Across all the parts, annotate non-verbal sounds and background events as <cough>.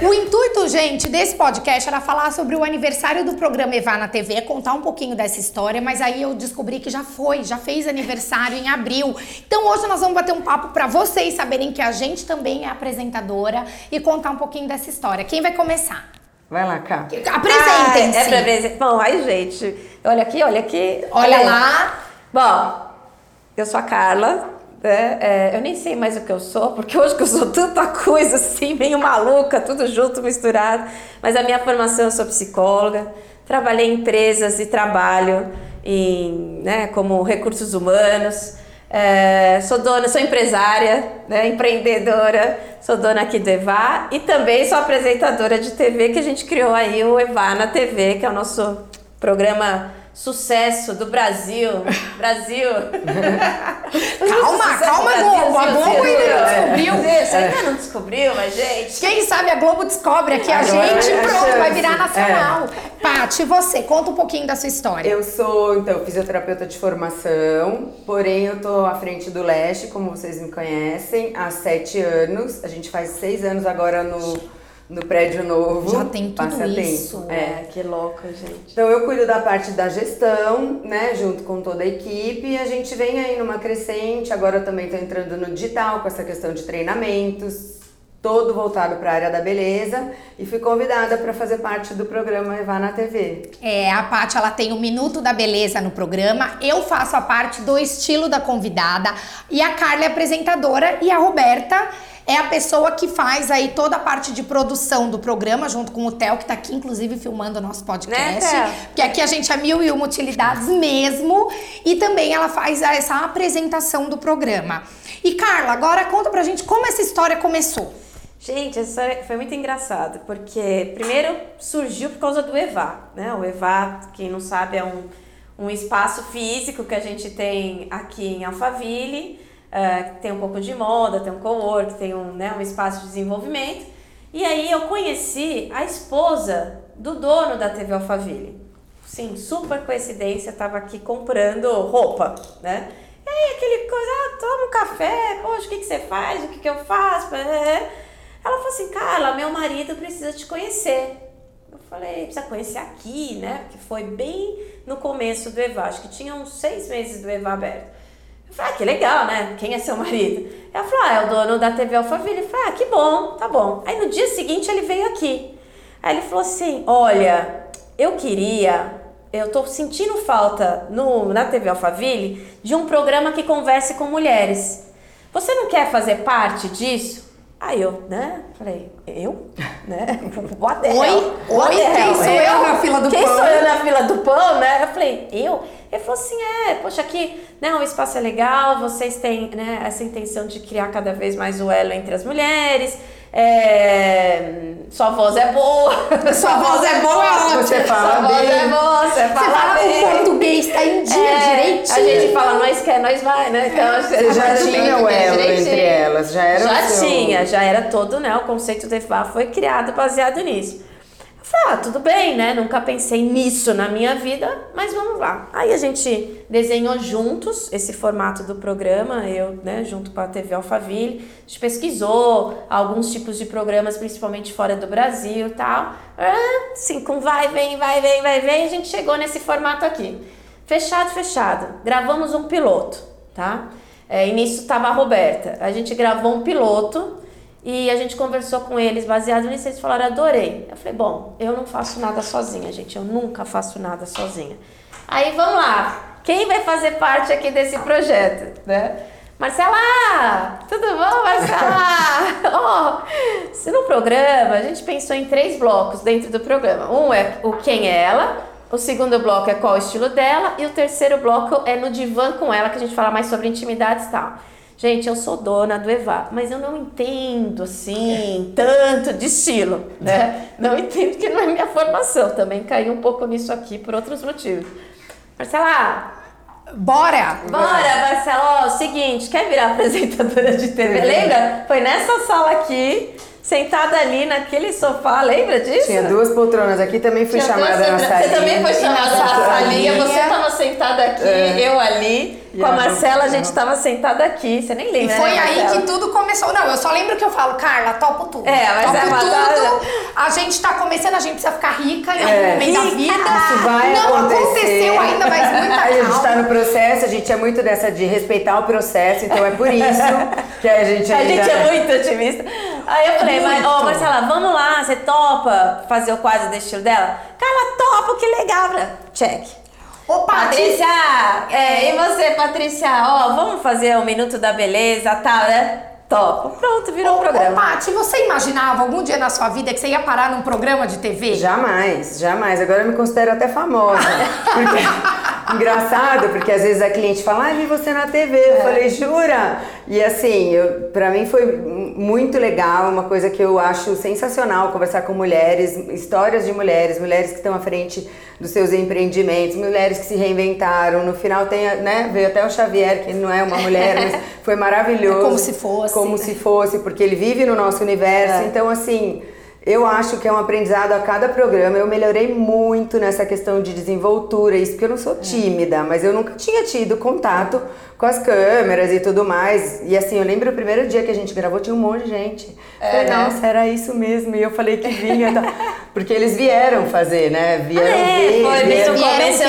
O intuito, gente, desse podcast era falar sobre o aniversário do programa Evá na TV, contar um pouquinho dessa história, mas aí eu descobri que já foi, já fez aniversário em abril. Então hoje nós vamos bater um papo para vocês saberem que a gente também é apresentadora e contar um pouquinho dessa história. Quem vai começar? Vai lá, cá. Apresentem-se. Ah, é pra apresentar. Bom, aí, gente, olha aqui, olha aqui. Olha aí. lá. Bom, eu sou a Carla. Né? É, eu nem sei mais o que eu sou, porque hoje que eu sou tanta coisa assim, meio maluca, tudo junto, misturado. Mas a minha formação, eu sou psicóloga, trabalhei em empresas e trabalho em, né, como recursos humanos. É, sou dona, sou empresária, né, empreendedora, sou dona aqui do Evá e também sou apresentadora de TV que a gente criou aí o Evá na TV, que é o nosso programa sucesso do Brasil. Brasil. <laughs> Calma, calma, Globo. A Globo ainda não descobriu. Você ainda não descobriu, mas gente. Quem sabe a Globo descobre aqui a Agora gente é a pronto, vai chance. virar nacional. Paty, você, conta um pouquinho da sua história. Eu sou, então, fisioterapeuta de formação, porém eu tô à frente do Leste, como vocês me conhecem, há sete anos. A gente faz seis anos agora no, no prédio novo. Já tem tudo Passa isso. É. É, que louco, gente. Então eu cuido da parte da gestão, né, junto com toda a equipe, e a gente vem aí numa crescente. Agora eu também estou entrando no digital com essa questão de treinamentos, todo voltado para a área da beleza, e fui convidada para fazer parte do programa Evá na TV. É, a Paty, ela tem o Minuto da Beleza no programa. Eu faço a parte do estilo da convidada. E a Carla é apresentadora. E a Roberta é a pessoa que faz aí toda a parte de produção do programa, junto com o Theo, que tá aqui, inclusive, filmando o nosso podcast. Né? Porque aqui a gente é mil e uma utilidades mesmo. E também ela faz essa apresentação do programa. E Carla, agora conta pra gente como essa história começou. Gente, essa história foi muito engraçada, porque primeiro surgiu por causa do EVA, né? O EVA, quem não sabe, é um, um espaço físico que a gente tem aqui em Alphaville, que tem um pouco de moda, tem um co-work, tem um, né, um espaço de desenvolvimento. E aí eu conheci a esposa do dono da TV Alphaville. Sim, super coincidência, tava aqui comprando roupa, né? E aí aquele coisa, ah, toma um café, poxa, o que, que você faz, o que, que eu faço? Ela falou assim, Carla, meu marido precisa te conhecer. Eu falei, precisa conhecer aqui, né? Porque foi bem no começo do EVA, acho que tinha uns seis meses do EVA aberto. Eu falei, ah, que legal, né? Quem é seu marido? Ela falou, ah, é o dono da TV Alphaville. Eu falei, ah, que bom, tá bom. Aí no dia seguinte ele veio aqui. Aí ele falou assim, olha, eu queria, eu tô sentindo falta no, na TV Alphaville de um programa que converse com mulheres. Você não quer fazer parte disso? Aí eu, né? Falei, eu? <laughs> Né? What the Oi? Oi? Quem sou eu na fila do Quem pão? sou eu na fila do pão, né? Eu falei, eu? Ele falou assim, é, poxa, aqui, né, o espaço é legal, vocês têm, né, essa intenção de criar cada vez mais o elo entre as mulheres, é, sua voz é boa. <laughs> Sua voz é boa, é. Você fala Sua voz bem. é boa, você Você fala fala bem. o português, tá em dia É, direitinho. A gente fala, nós quer, nós vai, né? Então, Você já tinha o elo entre elas, já era Já tinha, já era todo, né? O conceito do EFA foi criado baseado nisso. Ah, tudo bem, né? Nunca pensei nisso na minha vida, mas vamos lá. Aí a gente desenhou juntos esse formato do programa, eu, né, junto com a TV Alphaville. A gente pesquisou alguns tipos de programas, principalmente fora do Brasil e tal. Ah, Assim, com vai, vem, vai, vem, vai, vem, a gente chegou nesse formato aqui. Fechado, fechado. Gravamos um piloto, tá? É, e nisso estava a Roberta. A gente gravou um piloto e a gente conversou com eles baseado nisso. Eles falaram, adorei. Eu falei, bom, eu não faço nada sozinha, gente. Eu nunca faço nada sozinha. Aí vamos lá. Quem vai fazer parte aqui desse projeto, né? Marcela! Tudo bom, Marcela? <laughs> oh, se no programa, a gente pensou em três blocos dentro do programa. Um é o quem é ela, o segundo bloco é qual o estilo dela, e o terceiro bloco é no divã com ela, que a gente fala mais sobre intimidades e tal. Gente, eu sou dona do EVA, mas eu não entendo assim tanto de estilo, né? Não entendo que não é minha formação. Também caí um pouco nisso aqui por outros motivos. Marcela, Bora! Bora, Marcelo. Ó, seguinte, quer virar <laughs> apresentadora de TV? Lembra? Foi nessa sala aqui. Sentada ali naquele sofá, lembra disso? Tinha duas poltronas aqui, também fui Tinha chamada na salinha. Você também foi chamada na salinha, você tava sentada aqui, É. eu ali. E Com a a Marcela, a gente- gente tava sentada aqui. Você nem E lembra, foi né, aí Marcela? que tudo começou. Não, eu só lembro que eu falo, Carla, topo tudo. É, mas topo é uma tudo. A gente tá começando, a gente precisa ficar rica em É. algum momento da vida. Isso vai Não acontecer. aconteceu ainda, mas muita <laughs> A gente calma. tá no processo, a gente é muito dessa de respeitar o processo, então é por isso <laughs> que a gente A ainda... gente é muito otimista. Aí eu falei, mas, ô. Marcela, vamos lá, você topa fazer o quadro do estilo dela? Carla, topa, que legal. Falei, Check. Ô, Patrícia, é, e você, Patrícia? Ó, vamos fazer o Minuto da Beleza, tal, né? Topa. Pronto, virou um Ô, programa. Paty, você imaginava algum dia na sua vida que você ia parar num programa de TV? Jamais, jamais. Agora eu me considero até famosa. <laughs> Porque, engraçado, porque às vezes a cliente fala, ah, vi você na TV. É. Eu falei, jura? E assim, eu, pra mim foi muito legal, uma coisa que eu acho sensacional conversar com mulheres, histórias de mulheres, mulheres que estão à frente dos seus empreendimentos, mulheres que se reinventaram. No final tem, a- né, veio até o Xavier, que não é uma mulher, mas <laughs> foi maravilhoso. É como se fosse, Como né? se fosse, porque ele vive no nosso universo. É. Então, assim, eu acho que é um aprendizado a cada programa. Eu melhorei muito nessa questão de desenvoltura, isso porque eu não sou É. tímida, mas eu nunca tinha tido contato com as câmeras e tudo mais. E assim, eu lembro o primeiro dia que a gente gravou, tinha um monte de gente. É, falei, né? nossa, era isso mesmo. E eu falei que vinha, tá? <laughs> porque eles vieram fazer, né? Vieram É, ver. foi vieram vieram começo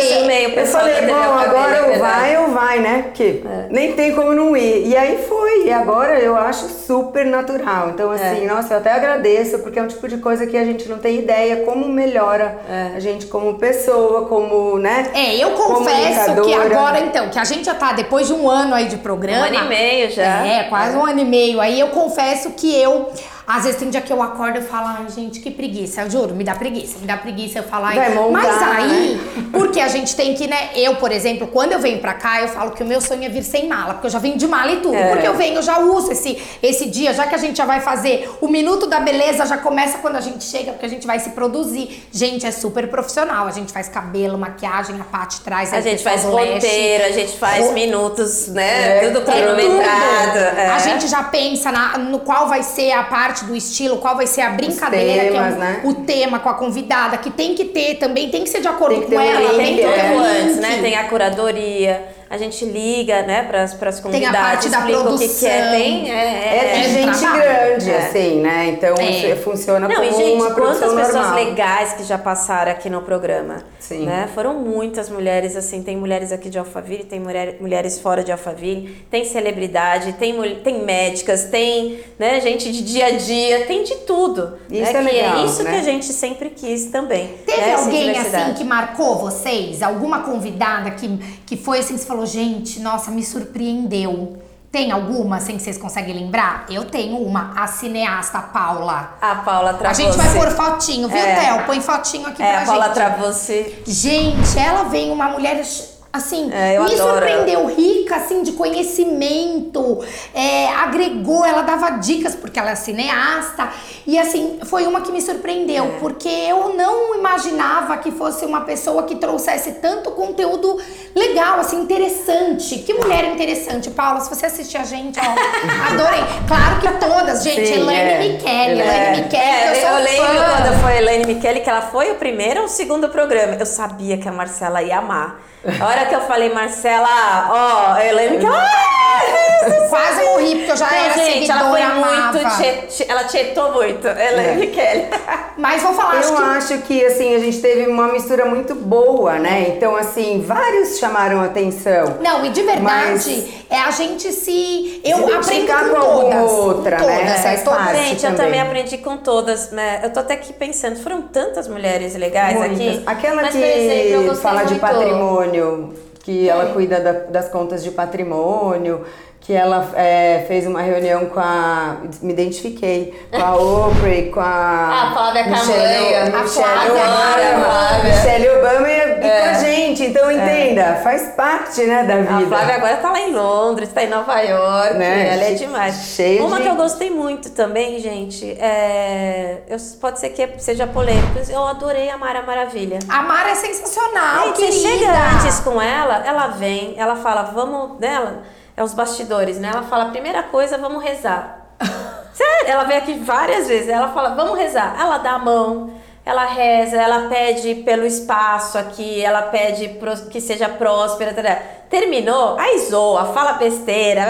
eu falei, bom, agora é ou vai ou vai, né? Porque nem tem como não ir. E aí foi. E agora eu acho super natural. Então, assim, nossa, eu até agradeço, porque é um tipo de coisa que a gente não tem ideia como melhora a gente como pessoa, como, né? É, eu confesso que agora, então, que a gente já tá depois de um ano aí de programa. Um ano e meio já. É, quase um ano e meio. Aí eu confesso que eu, às vezes tem dia que eu acordo e falo, ai, gente, que preguiça. Eu juro, me dá preguiça, me dá preguiça. Eu falo, ai, montar, mas aí, né? porque a gente tem que, né? Eu, por exemplo, quando eu venho pra cá, eu falo que o meu sonho é vir sem mala, porque eu já venho de mala e tudo. É. Porque eu venho, eu já uso esse, esse dia, já que a gente já vai fazer o minuto da beleza, já começa quando a gente chega, porque a gente vai se produzir. Gente, é super profissional. A gente faz cabelo, maquiagem, a parte traz. A o gente faz roteiro, a gente faz Ro- minutos, né? É, tudo cronometrado. é. A gente já pensa na- no qual vai ser a parte do estilo, qual vai ser a brincadeira, que é temas, o, né? o tema com a convidada, que tem que ter também, tem que ser de acordo Tem que com um ela, link, tem que ter um antes, né? Tem a curadoria, a gente liga, né, pras, pras Tem a convidadas, parte da explica o que, que é. produção. Tem, é, É é, É gente trabalho. grande, É. assim, né? Então É. funciona Não, como e gente, uma quantas produção pessoas normal. legais que já passaram aqui no programa. Sim. Né? Foram muitas mulheres, assim, tem mulheres aqui de Alphaville, tem mulher, mulheres fora de Alphaville, tem celebridade, tem, tem médicas, tem né, gente de dia a dia, tem de tudo. Isso né? é Que legal, isso né? que a gente sempre quis também. Teve né? Alguém assim que marcou vocês? Alguma convidada que, que foi assim, que você falou, gente, nossa, me surpreendeu. Tem alguma, assim, que vocês conseguem lembrar? Eu tenho uma, a cineasta Paula. A Paula A Travossi. gente vai pôr fotinho, viu, É. Theo? Põe fotinho aqui É, pra a Paula gente. Travossi. Gente, ela vem uma mulher assim, É, eu me adoro surpreendeu, rica assim de conhecimento, é, agregou, ela dava dicas porque ela é cineasta e assim foi uma que me surpreendeu É. porque eu não imaginava que fosse uma pessoa que trouxesse tanto conteúdo legal, assim interessante. Que mulher interessante, Paula. Se você assistir a gente, ó, <laughs> adorei. Claro que todas, gente. Sim, Elaine é. Michele. Elaine Michele, É, eu sou lembro fã. quando foi Elaine Michele, que ela foi o primeiro ou o segundo programa. Eu sabia que a Marcela ia amar. A hora que eu falei, Marcela, ó, a Elaine Michele. "Ah, Quase morri porque eu já Não, era gente, ela seguidora, foi muito. amava. tche- ela tietou muito, a Elaine É. Michele. Mas vou falar, acho Eu que acho que assim a gente teve uma mistura muito boa, né? Então assim vários chamaram atenção. Não, e de verdade, Mas- é a gente se. Eu aprendo identificar com com todas. outra, com né? todas, é, parte. Gente, eu também. também aprendi com todas, né? Eu tô até aqui pensando, foram tantas mulheres legais Muitas. aqui. Aquela mas, que exemplo, fala de muito- patrimônio, que ela cuida da- das contas de patrimônio, que ela é, fez uma reunião com a. Me identifiquei. Com a Oprah, com a. A Flávia Michelle, Camanha, Michelle Flávia, Obama. Michelle Obama e, e com a gente. Então entenda, faz parte né, da vida. A Flávia agora tá lá em Londres, tá em Nova York, Né? ela é demais. cheia Uma de- que eu gostei muito também, gente, é... eu- pode ser que seja polêmico, mas eu adorei a Mara Maravilha. A Mara é sensacional, Gente, você chega antes com ela, ela vem, ela fala, vamos, né? ela- É os bastidores, né? Ela fala, primeira coisa, vamos rezar. <laughs> Sério, ela veio aqui várias vezes. Ela fala, vamos rezar. Ela dá a mão, ela reza, ela pede pelo espaço aqui, ela pede que seja próspera. tará. Terminou, aí zoa, fala besteira,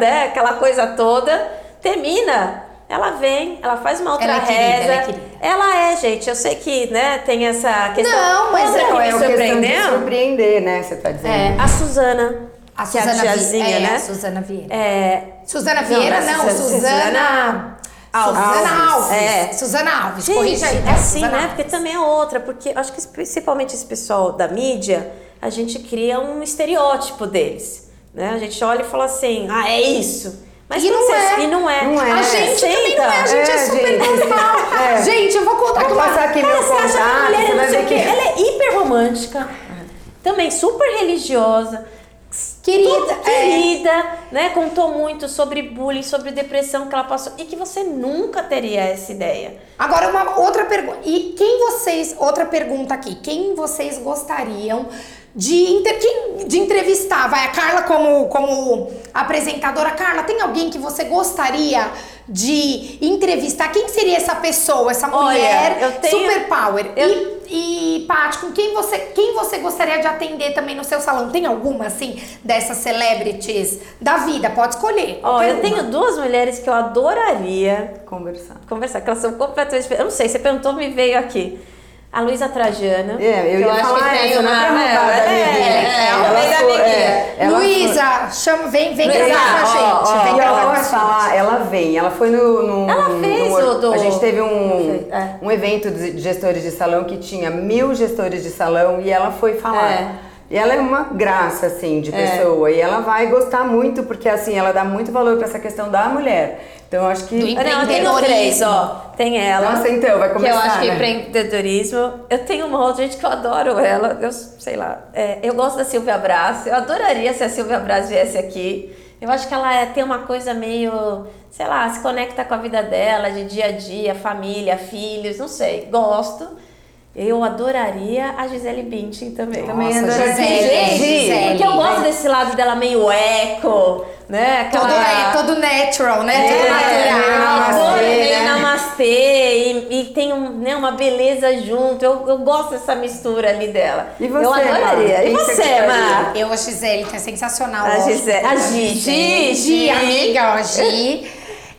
né, aquela coisa toda. Termina. Ela vem, ela faz uma outra Ela é querida, reza. ela é. Ela é, gente. Eu sei que, né, tem essa questão. Não, mas é- Não, me é surpreendeu. surpreender, né? Você tá dizendo. É, a Suzana. A Suzana tiazinha, Vi- é, né? a Suzana Vieira. É, Suzana Vieira, não, não, Suzana- Suzana. Alves. Suzana Alves. É. Suzana Alves, Gente, corrija aí. é tá? assim, Suzana né? Alves. Porque também é outra, porque acho que principalmente esse pessoal da mídia, a gente cria um estereótipo deles, né? A gente olha e fala assim, ah, é isso. Mas E não você- é. E não é. Não é. A gente também não é, a gente é, É, super gente. normal. <laughs> É. Gente, eu vou contar Vou uma... passar aqui meu contato, mulher você vai ver que... Ela é hiper romântica, também super religiosa. Querida, Toda é. querida, né? Contou muito sobre bullying, sobre depressão que ela passou e que você nunca teria essa ideia. Agora, uma outra pergunta. E quem vocês. Outra pergunta aqui. Quem vocês gostariam de, inter- de entrevistar? Vai, a Carla, como, como apresentadora. Carla, tem alguém que você gostaria de entrevistar? Quem seria essa pessoa, essa Olha, mulher eu tenho- super power? eu- E, e Paty, com quem você, quem você gostaria de atender também no seu salão? Tem alguma, assim, dessas celebrities da vida? Pode escolher. Qualquer eu uma. tenho duas mulheres que eu adoraria Conversar. conversar, que elas são completamente. Eu não sei, você perguntou, me veio aqui. A Luísa Trajano. É, eu que ia acho falar que tem essa, não é uma- roubar da é, minha vida. é, é, Ela é, ela Luísa, chama, vem, vem Luísa, gravar com a ó, gente. ó, vem E gravar ela com a gente. falar, ela vem, ela foi no. no Ela fez no- do- A gente teve um, É. um evento de gestores de salão que tinha mil gestores de salão e ela foi falar. É. E ela é uma graça, assim, de É. pessoa. E ela vai gostar muito, porque assim, ela dá muito valor pra essa questão da mulher. Então eu acho que. Do Não, Empreendedorismo. três, ó. Tem ela. Nossa, então, vai Que eu começar. acho que é né? empreendedorismo. Eu tenho uma outra gente que eu adoro ela. Eu sei lá. é, eu gosto da Silvia Braz. Eu adoraria se a Silvia Braz viesse aqui. Eu acho que ela é- tem uma coisa meio, sei lá, se conecta com a vida dela, de dia a dia, família, filhos, não sei. Gosto. Eu adoraria a Gisele Bündchen também. Também Nossa, adoraria. Gisele, Gisele. Porque eu gosto desse lado dela meio eco, né? Todo, Aquela- é, todo natural, né? é, todo meio natural. namastê, meio né? namastê e, e tem um, né, uma beleza junto. Eu, eu gosto dessa mistura ali dela. E você, Eu adoraria. Mar? E você? Mar? Eu, a Gisele, que é sensacional. A. Gisele- a Gi, Gi, Gi, Gi. amiga, ó, Gi.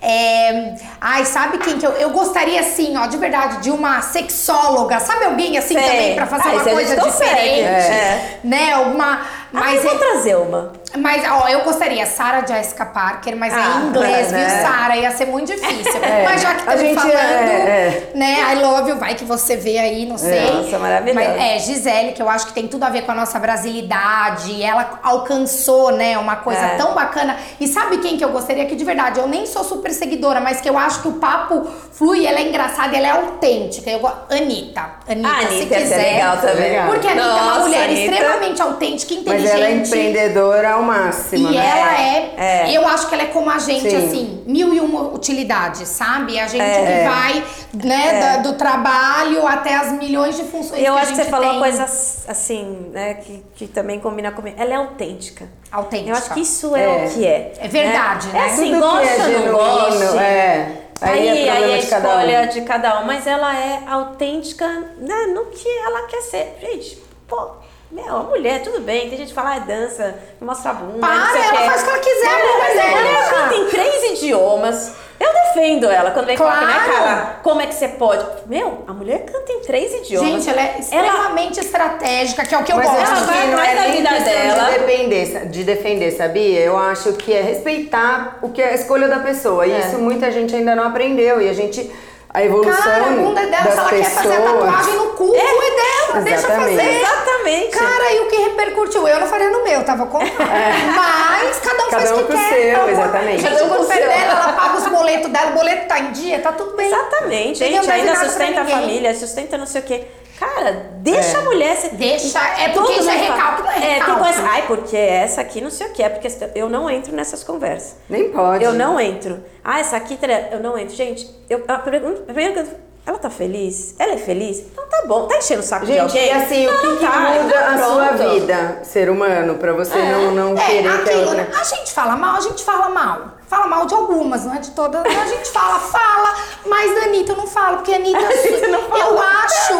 É, ai, sabe quem que eu, eu gostaria, assim, ó, de verdade, de uma sexóloga, sabe alguém assim Sei. também pra fazer Ah, uma a coisa diferente? é. Né? Alguma. Mas Mas, eu vou é- trazer uma. Mas, ó, eu gostaria, Sarah Jessica Parker, mas Ah, é em inglês, né? viu, Sarah? Ia ser muito difícil. <laughs> É, Mas já que estamos gente falando, é, né? I love you, vai que você vê aí, não sei. Nossa, maravilhosa. Mas, é, Gisele, que eu acho que tem tudo a ver com a nossa brasilidade. Ela alcançou, né, uma coisa É. tão bacana. E sabe quem que eu gostaria que, de verdade, eu nem sou super seguidora, mas que eu acho que o papo flui, ela é engraçada, ela é autêntica. Eu gosto. Anitta. Anitta, A se Anitta ser quiser. legal também. Porque a Anitta é uma Nossa, mulher Anitta. extremamente autêntica, Mas inteligente. ela é empreendedora ao máximo, E né? ela é, É. eu acho que ela é como a gente, Sim. assim, mil e uma utilidades, sabe? A gente É. que vai, né, da- do trabalho até as milhões de funções eu que a acho que gente você falou tem. uma coisa assim, né, que, que também combina comigo. Ela é autêntica. Autêntica. Eu acho que isso é, É. o que é. É verdade, né? É assim, Tudo que gosta é não gosta. é. Aí, Aí, é aí a de cada um. escolha de cada um, mas ela é autêntica né, no que ela quer ser. Gente, pô, meu, a mulher, tudo bem, tem gente que fala, ah, dança, mostra a bunda. Para, não ela quê. faz o que ela quiser, Mas a mulher ela dela. canta em três idiomas. Eu defendo ela quando vem falar, né, Claro. cara? Como é que você pode? Meu, a mulher canta em três idiomas. Gente, ela é extremamente estratégica, que é o que eu Mas gosto. acho vai não atrás é da nem vida dela. De, depender, de defender, sabia? Eu acho que é respeitar o que é a escolha da pessoa. E É. isso muita gente ainda não aprendeu. E a gente. A evolução Cara, a bunda é dela, das se ela pessoas. quer fazer a tatuagem no cu, é, dela, deixa fazer. Exatamente. Cara, e o que repercutiu? Eu não faria no meu, tava com. Mas cada um Cada faz o um que quer. seu, Ela- exatamente. Gente, Cada um com o seu. dela, ela paga os boletos dela, o boleto tá em dia, tá tudo bem. Exatamente, gente. deve Ainda sustenta a família, sustenta não sei o quê. Cara, deixa É. a mulher ser. Deixa, é porque isso é recalque, não é É, tem recalque. coisa. Ai, porque essa aqui não sei o que é, porque eu não entro nessas conversas. Nem pode. Eu não entro. Ah, essa aqui, eu não entro. Gente, eu, a pergunta, primeira coisa, ela tá feliz? Ela é feliz? Então tá bom. Tá enchendo o saco de Gente, alguém? e assim, Não, o que, não que tá, muda então a sua vida, ser humano, pra você não, não É, querer que a aquilo, outra... né? A gente fala mal, a gente fala mal. Fala mal de algumas, não é de todas. A gente fala, fala, mas da Anitta eu não falo, porque a Anitta, <laughs> eu acho,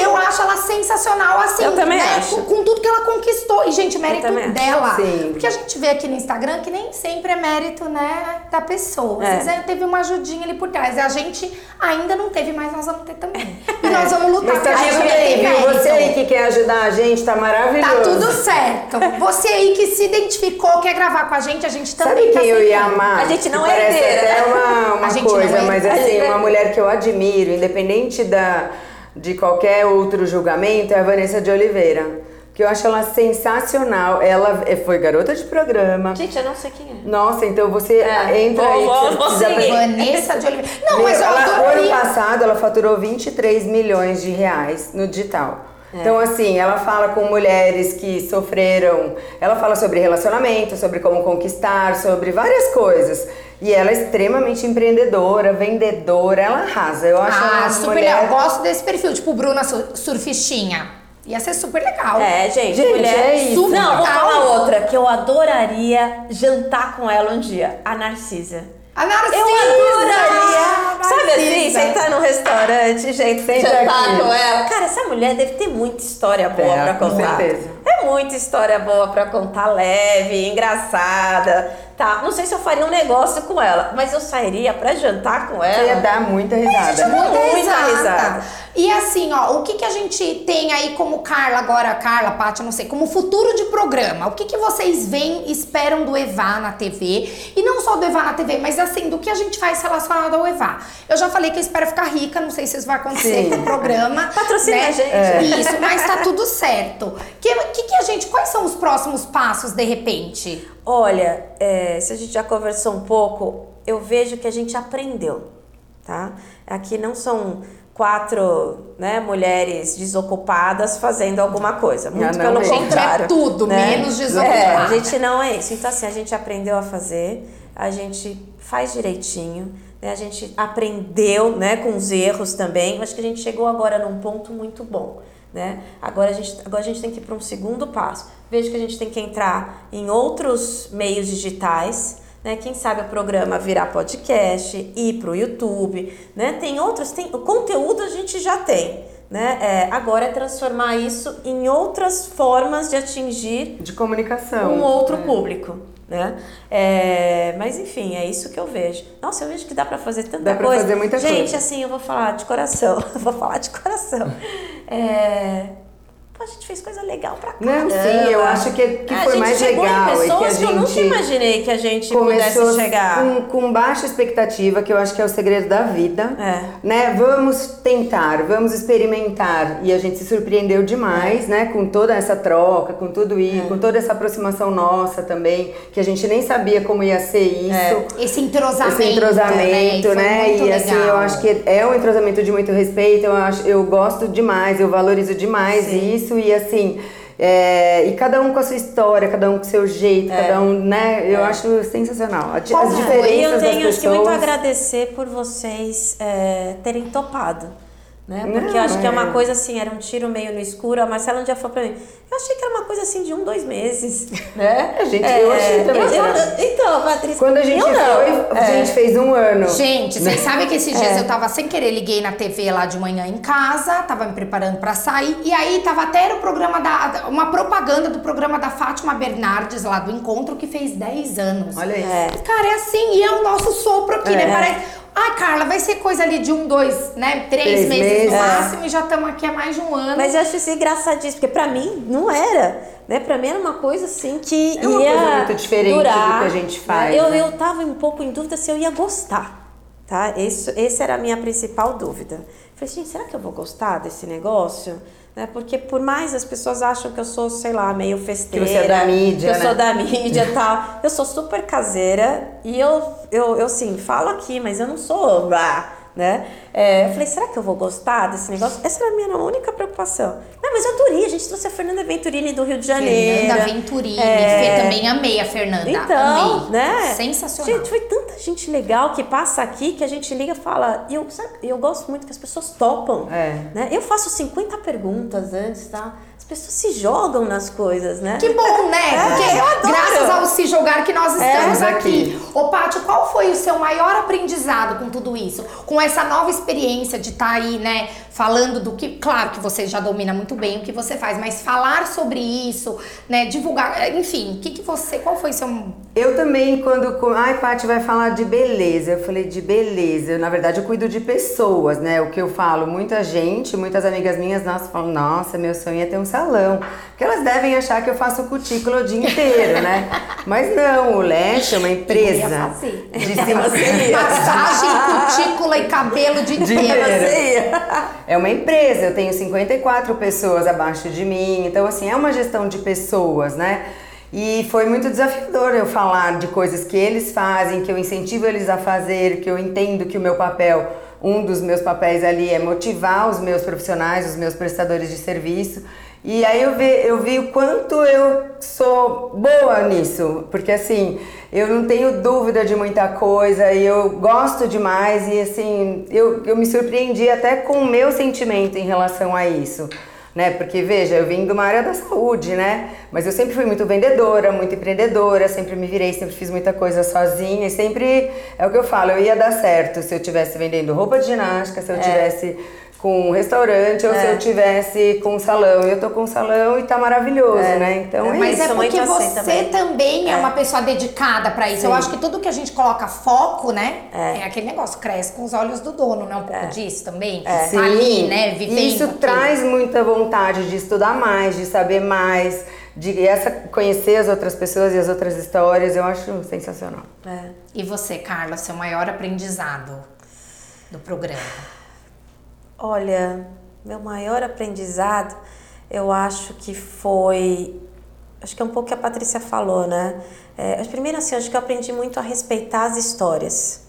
eu acho ela sensacional, assim, Eu também né, acho. Com, com tudo que ela conquistou. E, gente, mérito também dela. Sim. Porque a gente vê aqui no Instagram que nem sempre é mérito, né, da pessoa. É. teve uma ajudinha ali por trás. E a gente ainda não teve, mas nós vamos ter também. <laughs> E nós vamos lutar Mas tá viu? mérito. Você aí que ajudar a gente, tá maravilhoso. Tá tudo certo. Você aí que se identificou, quer gravar com a gente, a gente também Sabe tá quem eu ia amar? A gente não é herdeira, até né? uma, uma coisa, é mas assim, uma mulher que eu admiro, independente da, de qualquer outro julgamento, é a Vanessa de Oliveira. Que eu acho ela sensacional. Ela é- foi garota de programa. Gente, eu não sei quem é. Nossa, então você É, entra vou- aí. vou- vou. Vanessa de Oliveira. Não, Meu, mas eu ela, ano passado ela faturou 23 milhões de reais no digital. É. Então, assim, ela fala com mulheres que sofreram. Ela fala sobre relacionamento, sobre como conquistar, sobre várias coisas. E ela é extremamente empreendedora, vendedora, ela arrasa. Eu acho Ah, super mulher... legal. Gosto desse perfil, tipo Bruna Sur- Surfistinha. Ia ser super legal. É, gente, Gente, mulher. é isso. Não, vou Total. falar outra que eu adoraria jantar com ela um dia. A Narcisa. A Narcisa! Eu adoraria. Sabe assim, sentar num restaurante, gente, Senta jantar com ela. Cara, essa mulher deve ter muita história boa É, pra com contar. certeza. É muita história boa pra contar, leve, engraçada. Tá, não sei se eu faria um negócio com ela, mas eu sairia pra jantar com Você ia ela. dar muita risada. Muita, Muita risada. risada. E assim, ó, o que, que a gente tem aí como Carla agora, Carla, Paty, não sei, como futuro de programa? O que, que vocês veem, esperam do Evá na TV? E não só do Evá na TV, mas assim, do que a gente faz relacionado ao Evá. Eu já falei que eu espero ficar rica, não sei se isso vai acontecer Sim. com o programa. <laughs> Patrocina né? a gente. É. Isso, mas tá tudo certo. Que, que, que a gente, quais são os próximos passos, de repente? Olha, é, se a gente já conversou um pouco, eu vejo que a gente aprendeu, tá? Aqui não são quatro né, mulheres desocupadas fazendo alguma coisa. Muito não pelo mesmo. Gente, contrário. é tudo, né? menos É, desocupada. a gente não é isso. Então, assim, a gente aprendeu a fazer, a gente faz direitinho, né? a gente aprendeu né, com os erros também. Acho que a gente chegou agora num ponto muito bom. Né? Agora, a gente, agora a gente tem que ir para um segundo passo. Vejo que a gente tem que entrar em outros meios digitais. Né? Quem sabe o programa virar podcast, ir para o YouTube. Né? Tem outros, tem, o conteúdo a gente já tem. Né? É, agora é transformar isso em outras formas de atingir De comunicação. um outro É. público, né? É, mas enfim, é isso que eu vejo. Nossa, eu vejo que dá pra fazer tanta Dá pra coisa. fazer muita Gente, coisa. assim, eu vou falar de coração. <laughs> Vou falar de coração. <laughs> É, a gente fez coisa legal pra caramba. Não, sim, eu acho que, que foi gente mais legal. em é que a pessoas que, eu nunca gente imaginei que a gente começou pudesse chegar. Com, com baixa expectativa, que eu acho que é o segredo da vida. É. Né? Vamos tentar, vamos experimentar. E a gente se surpreendeu demais, né? Com toda essa troca, com tudo isso, com toda essa aproximação nossa também, que a gente nem sabia como ia ser isso. Esse entrosamento. Esse entrosamento, né? né? E, E assim, legal. eu acho que é um entrosamento de muito respeito, eu, acho, eu gosto demais, eu valorizo demais Sim. isso e assim. é, e cada um com a sua história, cada um com o seu jeito, cada um, né? Eu acho sensacional. A di- Qual As diferenças E eu das tenho acho que muito pessoas. agradecer por vocês é, terem topado. Né? Porque Não, eu acho que é é. uma coisa assim, era um tiro meio no escuro. A Marcela um dia falou pra mim, eu achei que era uma coisa assim de um, dois meses. <laughs> Né? É, gente, eu achei também eu- eu- então, Patrícia. Quando a gente foi, não. a É. gente fez um ano. Gente, vocês sabem que esses dias É. eu tava sem querer, liguei na TV lá de manhã em casa, tava me preparando pra sair, e aí tava até o programa da. uma propaganda do programa da Fátima Bernardes lá do encontro que fez 10 anos. Olha isso. É. Cara, é assim, e é o nosso sopro aqui, né? É. Parece. Ai, Carla, vai ser coisa ali de um, dois, né? Três, Três meses, meses. no É. máximo, e já estamos aqui há mais de um ano. Mas eu acho isso engraçadíssimo, porque pra mim não era. Né? Pra mim era uma coisa assim que É uma ia coisa muito diferente durar, do que a gente né? faz, Eu, né? eu tava um pouco em dúvida se eu ia gostar. Tá? Esse era a minha principal dúvida. Falei, gente, será que eu vou gostar desse negócio? Né? Porque por mais as pessoas acham que eu sou, sei lá, meio festeira. Que você é da mídia, que eu né? sou da <laughs> mídia e tal. Eu sou super caseira e eu, eu, eu sim, falo aqui, mas eu não sou. blá, Né? É, eu falei, será que eu vou gostar desse negócio? Essa era a minha única preocupação. Não, mas eu adorei, a gente trouxe a Fernanda Venturini do Rio de Janeiro. Fernanda Venturini, É. Fê, também amei a Fernanda. Então, amei. né? Sensacional. Gente, foi tanta gente legal que passa aqui que a gente liga e fala. E eu, sabe, eu gosto muito que as pessoas topam. É. Né? Eu faço 50 perguntas antes, tá? As pessoas se jogam nas coisas, né? Que bom, né? É, Porque eu adoro. graças ao se jogar que nós estamos Estamos aqui. Ô, Pátio, qual foi o seu maior aprendizado com tudo isso? Com essa nova experiência de estar tá aí, né, falando do que, claro que você já domina muito bem o que você faz, mas falar sobre isso, né, divulgar, enfim, o que que você, qual foi seu Eu também quando, ai, Paty vai falar de beleza. Eu falei de beleza. Na verdade, eu cuido de pessoas, né? O que eu falo, muita gente, muitas amigas minhas, nossa, falam: "Nossa, meu sonho é ter um salão". Porque elas devem achar que eu faço cutícula o dia inteiro, né? <laughs> Mas não, o Leste é uma empresa de <laughs> massagem, cutícula e cabelo de inteiro. <laughs> É uma empresa, eu tenho 54 pessoas abaixo de mim, então assim, é uma gestão de pessoas, né? E foi muito desafiador eu falar de coisas que eles fazem, que eu incentivo eles a fazer, que eu entendo que o meu papel, um dos meus papéis ali é motivar os meus profissionais, os meus prestadores de serviço. E aí eu vi, eu vi o quanto eu sou boa nisso, porque assim, eu não tenho dúvida de muita coisa e eu gosto demais e assim, eu, eu me surpreendi até com o meu sentimento em relação a isso. Né? Porque veja, eu vim de uma área da saúde, né? Mas eu sempre fui muito vendedora, muito empreendedora, sempre me virei, sempre fiz muita coisa sozinha e sempre é o que eu falo, eu ia dar certo se eu tivesse vendendo roupa de ginástica, se eu é. tivesse com um restaurante ou é. se eu tivesse com um salão. Eu tô com um salão e tá maravilhoso, é. né? Então é, Mas é porque você também, também é. uma pessoa dedicada para isso. Sim. Eu acho que tudo que a gente coloca foco, né? É. é, aquele negócio, cresce com os olhos do dono, né? Um pouco é. disso também. É. Tá ali, né? Vivendo. Isso aqui. traz muita vontade de estudar mais, de saber mais. De essa, conhecer as outras pessoas e as outras histórias, eu acho sensacional. E você, Carla, seu maior aprendizado do programa? Olha, meu maior aprendizado, eu acho que foi. Acho que é um pouco que a Patrícia falou, né? É, primeiro, assim, acho que eu aprendi muito a respeitar as histórias.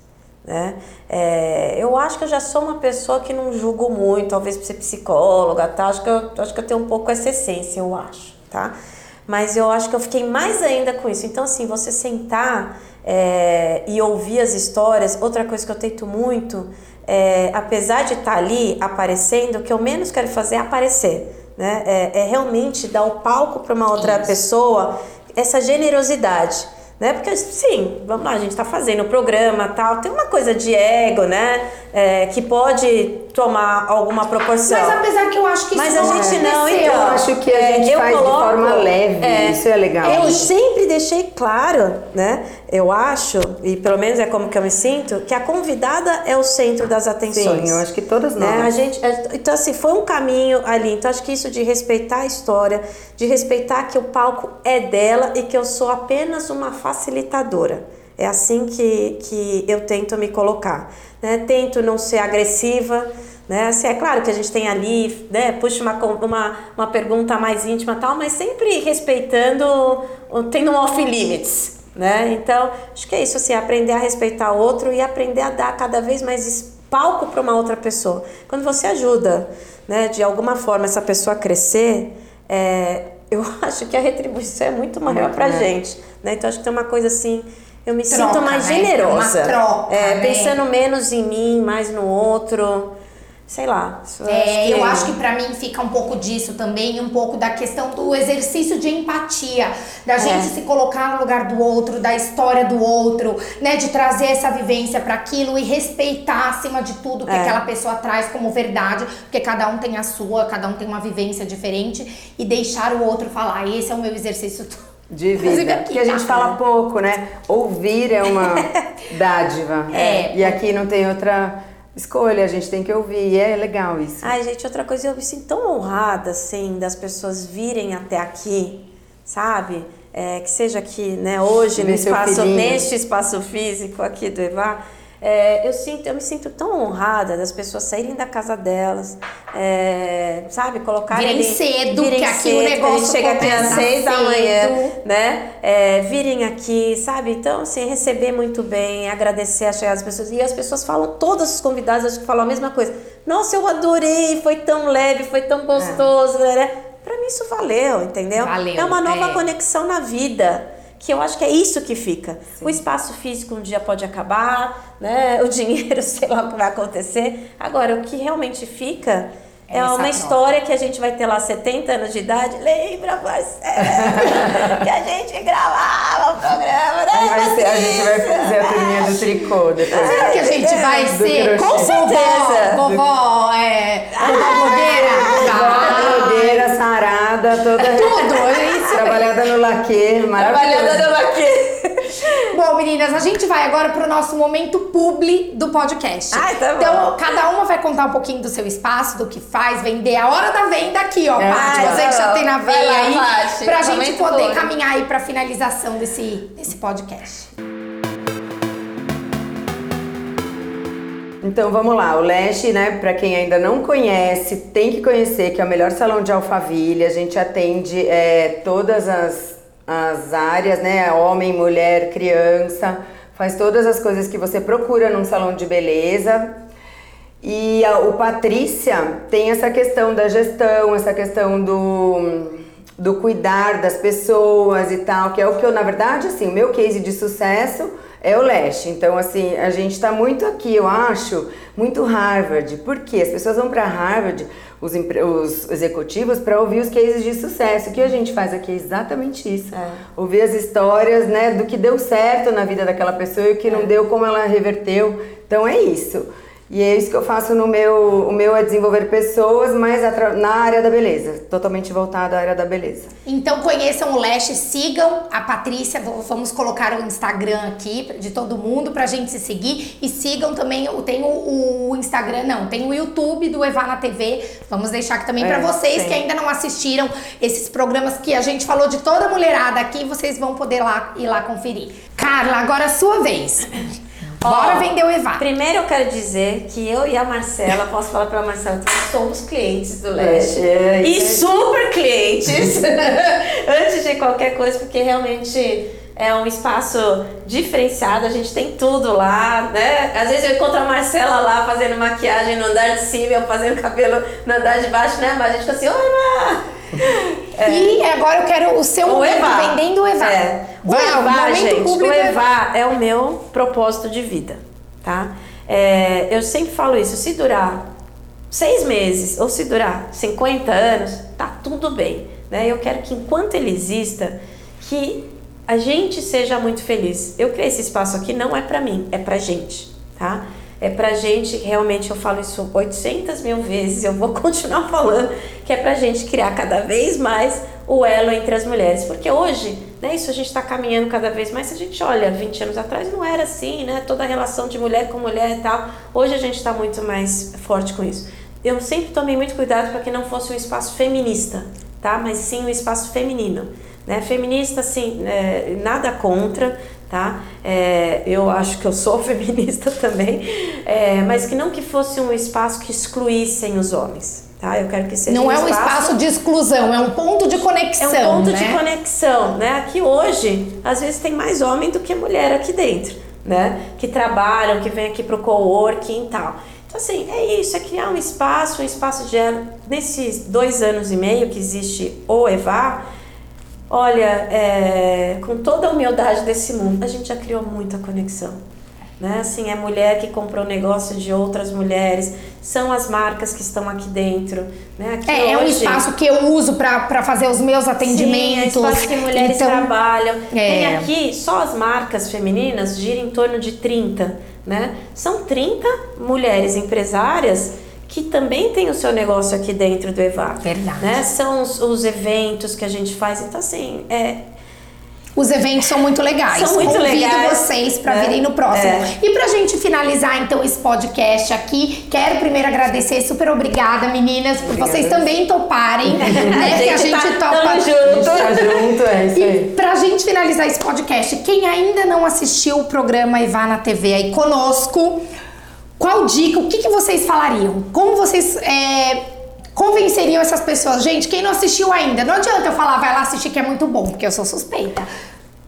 Né? É, eu acho que eu já sou uma pessoa que não julgo muito, talvez por ser psicóloga, tá? Acho que eu, acho que eu tenho um pouco essa essência, eu acho, tá? Mas eu acho que eu fiquei mais ainda com isso. Então, assim, você sentar é, e ouvir as histórias, outra coisa que eu tento muito é, apesar de estar tá ali aparecendo, o que eu menos quero fazer é aparecer. Né? É, é realmente dar o palco para uma outra Isso. pessoa, essa generosidade. Né? Porque, sim, vamos lá, a gente está fazendo o programa tal, tem uma coisa de ego, né? É, que pode tomar alguma proporção. Mas apesar que eu acho que Mas isso a gente não, então. Eu acho que a é, gente faz coloco, de forma leve, é, isso é legal. Eu sempre deixei claro, né? Eu acho, e pelo menos é como que eu me sinto, que a convidada é o centro das atenções. Sim, eu acho que todas nós. Né? A gente, é, então, assim, foi um caminho ali. Então, acho que isso de respeitar a história, de respeitar que o palco é dela e que eu sou apenas uma facilitadora. É assim que, que eu tento me colocar. Né? Tento não ser agressiva, né? Assim, é claro que a gente tem ali, né, puxa uma, uma, uma pergunta mais íntima tal, mas sempre respeitando, tendo um off-limits. Né? Então, acho que é isso, assim, aprender a respeitar o outro e aprender a dar cada vez mais palco para uma outra pessoa. Quando você ajuda, né, de alguma forma, essa pessoa a crescer, é, eu <laughs> acho que a retribuição é muito maior para a é. gente. Né? Então, acho que tem uma coisa assim eu me troca, sinto mais né? generosa. Uma troca, é, né? pensando menos em mim, mais no outro. Sei lá. É, eu acho que para mim fica um pouco disso também, um pouco da questão do exercício de empatia, da é. gente se colocar no lugar do outro, da história do outro, né, de trazer essa vivência para aquilo e respeitar acima de tudo o que é. aquela pessoa traz como verdade, porque cada um tem a sua, cada um tem uma vivência diferente e deixar o outro falar, esse é o meu exercício de <laughs> vida. Aqui, que a gente fala pouco, né? Ouvir é uma <laughs> dádiva. É. E aqui não tem outra escolha, a gente tem que ouvir. E é legal isso. Ai, gente, outra coisa, eu me sinto tão honrada, assim, das pessoas virem até aqui, sabe? É, que seja aqui, né, hoje, no espaço, neste espaço físico aqui do Evar é, eu, sinto, eu me sinto tão honrada das pessoas saírem da casa delas, é, sabe, colocarem virem ali, cedo, virem que aqui cedo, o negócio chega até às seis da manhã, né? É, virem aqui, sabe? Então, assim, receber muito bem, agradecer a chegada das pessoas. E as pessoas falam, todas as convidadas acho que falam a mesma coisa. Nossa, eu adorei, foi tão leve, foi tão gostoso, é. né? Pra mim isso valeu, entendeu? Valeu, é uma nova é. conexão na vida que eu acho que é isso que fica. Sim. O espaço físico um dia pode acar, né? O <laughs> dinheiro, sei lá o que vai acontecer. Agora, o que realmente fica é, é uma história que a gente vai ter lá 70 anos de idade. Lembra, Marcelo, <laughs> que a gente gravava o programa, né? Vai ser A gente vai fazer a turminha do tricô depois. Será que a gente vai do ser. Com certeza. vovó, vovó, é, vovó blogueira? Vó blogueira, sarada, toda Tudo, é. Trabalhada no laque, maravilhosa. Trabalhada no laque. <laughs> Bom, meninas, a gente vai agora pro nosso momento publi do podcast. Ai, tá bom. Então, cada uma vai contar um pouquinho do seu espaço, do que faz, vender. A hora da venda aqui, ó, É. Paty. Você que já vai tem na lá, veia lá, aí. Paty. Pra gente poder caminhar aí pra finalização desse, desse podcast. Então vamos lá, o Leste, né, para quem ainda não conhece, tem que conhecer que é o melhor salão de Alphaville. A gente atende é, todas as, as áreas, né, homem, mulher, criança, faz todas as coisas que você procura num salão de beleza. E a- o Patrícia tem essa questão da gestão, essa questão do, do cuidar das pessoas e tal, que é o que eu, na verdade, assim, o meu case de sucesso é o Leste. Então, assim, a gente tá muito aqui, eu acho, muito Harvard. Por quê? As pessoas vão para Harvard, os, os executivos, para ouvir os cases de sucesso. O que a gente faz aqui é exatamente isso. Ouvir as histórias, né, do que deu certo na vida daquela pessoa e o que não deu, como ela reverteu. Então, é isso. E é isso que eu faço no meu. O meu é desenvolver pessoas, mas na área da beleza. Totalmente voltado à área da beleza. Então conheçam o Leste, sigam a Patrícia, vamos colocar o Instagram aqui de todo mundo pra gente se seguir e sigam também, tem o, o Instagram, não, tem o YouTube do Evana TV, vamos deixar aqui também É, pra vocês tem. que ainda não assistiram esses programas que a gente falou de toda a mulherada aqui, vocês vão poder lá, ir lá conferir. Carla, agora é a sua vez. Bora Ó, vender o Evana. Primeiro eu quero dizer que eu e a Marcela, posso falar pra Marcela, que somos clientes do Leste. É, e isso super clientes. <laughs> Antes de qualquer coisa, porque realmente é um espaço diferenciado, a gente tem tudo lá, né? Às vezes eu encontro a Marcela lá fazendo maquiagem no andar de cima, eu fazendo cabelo no andar de baixo, né? Mas a gente fica assim, oi, Mar! E agora eu quero o seu O momento Eva. vendendo o Eva. É. O Vai, Eva, gente, o público Eva é o meu propósito de vida, tá? É, eu sempre falo isso, se durar seis meses ou se durar 50 anos, tá tudo bem, né? Eu quero que enquanto ele exista, que a gente seja muito feliz. Eu criei esse espaço aqui não é pra mim, é pra gente, tá? É pra gente, realmente eu falo isso 800 mil vezes, eu vou <laughs> continuar falando, que é pra gente criar cada vez mais o elo entre as mulheres. Porque hoje, né, isso a gente tá caminhando cada vez mais. Se a gente olha 20 anos atrás, não era assim, né? Toda a relação de mulher com mulher e tal. Hoje a gente tá muito mais forte com isso. Eu sempre tomei muito cuidado para que não fosse um espaço feminista, tá? Mas sim um espaço feminino. Né? Feminista, assim, é, nada contra, tá? É, eu acho que eu sou <laughs> feminista também, é, mas que não que fosse um espaço que excluíssem os homens, tá? Eu quero que seja Não é um espaço de exclusão, é um ponto de é conexão, um ponto né? de conexão, né? Aqui hoje, às vezes tem mais homem do que mulher aqui dentro, né? Que trabalham, que vêm aqui pro coworking e tal. Então, assim, é isso, é criar um espaço, um espaço de. Nesses dois anos e meio que existe o EVA, olha, é, com toda a humildade desse mundo, a gente já criou muita conexão. Né? Assim, é mulher que comprou negócio de outras mulheres, são as marcas que estão aqui dentro. Né? Aqui É, é um hoje- espaço que eu uso pra fazer os meus Sim, é atendimentos. espaço que mulheres então, trabalham. Tem é. aqui, só as marcas femininas giram em torno de 30, né? São 30 mulheres empresárias que também têm o seu negócio aqui dentro do EVA. Verdade. Né? São os, os eventos que a gente faz. Então, assim, é, Os eventos são muito legais. São muito Convido legais, vocês para né? virem no próximo. É. E pra gente finalizar então esse podcast aqui, quero primeiro agradecer, super obrigada meninas, por vocês também toparem, <laughs> né? que a gente tá topa A gente tá junto, é isso E aí. pra gente finalizar esse podcast, quem ainda não assistiu o programa Ivá na TV aí conosco, qual dica, o que, que vocês falariam? Como vocês é, convenceriam essas pessoas? Gente, quem não assistiu ainda, não adianta eu falar, vai lá assistir que é muito bom, porque eu sou suspeita.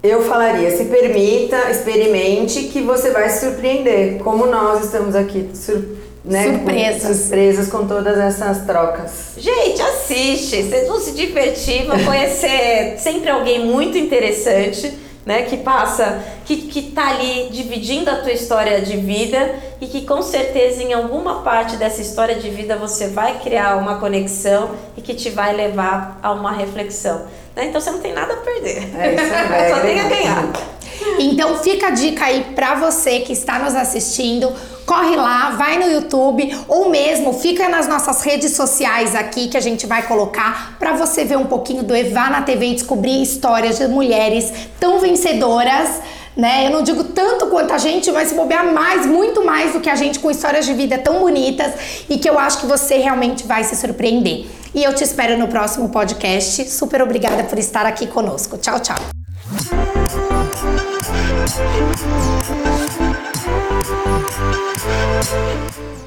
Eu falaria, se permita, experimente, que você vai se surpreender. Como nós estamos aqui, sur, né, Surpresas. com- surpresas com todas essas trocas. Gente, assiste, vocês vão se divertir, vão conhecer <laughs> sempre alguém muito interessante, né? Que passa, que, que tá ali dividindo a tua história de vida e que com certeza em alguma parte dessa história de vida você vai criar uma conexão e que te vai levar a uma reflexão. Né? Então você não tem nada a perder. É isso <laughs> aí, Só tem a é ganhar. Então fica a dica aí pra você que está nos assistindo. Corre lá, vai no YouTube ou mesmo fica nas nossas redes sociais aqui que a gente vai colocar para você ver um pouquinho do Eva na TV e descobrir histórias de mulheres tão vencedoras né? Eu não digo tanto quanto a gente, mas se bobear mais, muito mais do que a gente, com histórias de vida tão bonitas e que eu acho que você realmente vai se surpreender. E eu te espero no próximo podcast. Super obrigada por estar aqui conosco. Tchau, tchau. Thank